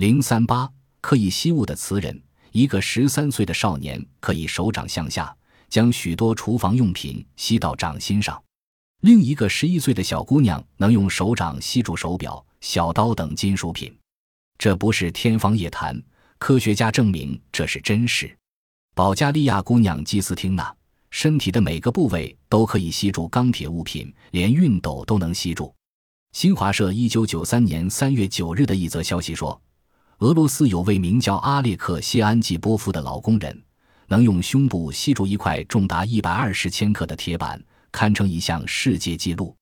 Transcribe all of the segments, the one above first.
零三八可以吸物的词人，一个十三岁的少年可以手掌向下将许多厨房用品吸到掌心上，另一个十一岁的小姑娘能用手掌吸住手表、小刀等金属品。这不是天方夜谭，科学家证明这是真实。保加利亚姑娘基斯汀娜身体的每个部位都可以吸住钢铁物品，连熨斗都能吸住。新华社一九九三年三月九日的一则消息说。俄罗斯有位名叫阿列克谢安季波夫的老工人，能用胸部吸住一块重达一百二十千克的铁板，堪称一项世界纪录。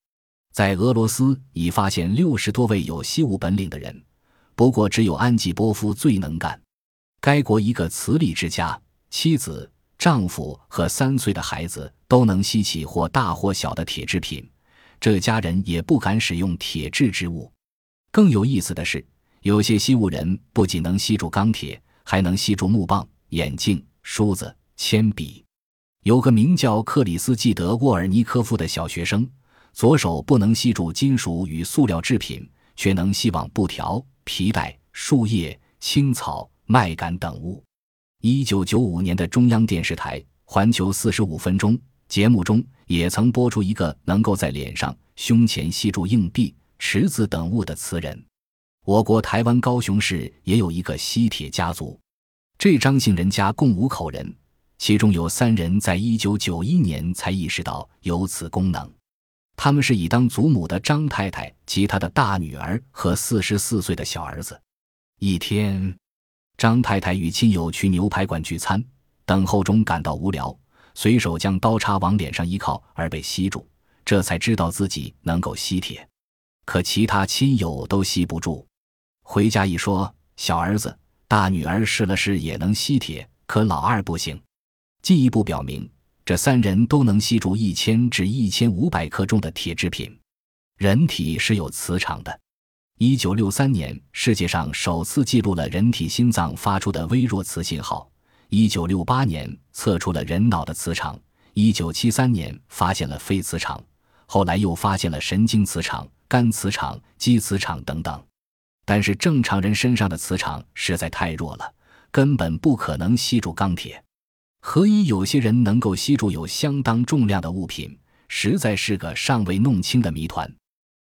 在俄罗斯已发现六十多位有吸物本领的人，不过只有安季波夫最能干。该国一个慈利之家，妻子、丈夫和三岁的孩子都能吸起或大或小的铁制品，这家人也不敢使用铁制之物。更有意思的是。有些吸物人不仅能吸住钢铁，还能吸住木棒、眼镜、梳子、铅笔。有个名叫克里斯季德沃尔尼科夫的小学生，左手不能吸住金属与塑料制品，却能吸往布条、皮带、树叶、青草、麦秆等物。一九九五年的中央电视台《环球四十五分钟》节目中，也曾播出一个能够在脸上、胸前吸住硬币、池子等物的词人。我国台湾高雄市也有一个吸铁家族，这张姓人家共五口人，其中有三人在一九九一年才意识到有此功能。他们是以当祖母的张太太及她的大女儿和四十四岁的小儿子。一天，张太太与亲友去牛排馆聚餐，等候中感到无聊，随手将刀叉往脸上一靠，而被吸住，这才知道自己能够吸铁，可其他亲友都吸不住。回家一说，小儿子、大女儿试了试也能吸铁，可老二不行。进一步表明，这三人都能吸住一千至一千五百克重的铁制品。人体是有磁场的。一九六三年，世界上首次记录了人体心脏发出的微弱磁信号。一九六八年，测出了人脑的磁场。一九七三年，发现了肺磁场。后来又发现了神经磁场、肝磁场、肌磁场等等。但是正常人身上的磁场实在太弱了，根本不可能吸住钢铁。何以有些人能够吸住有相当重量的物品，实在是个尚未弄清的谜团。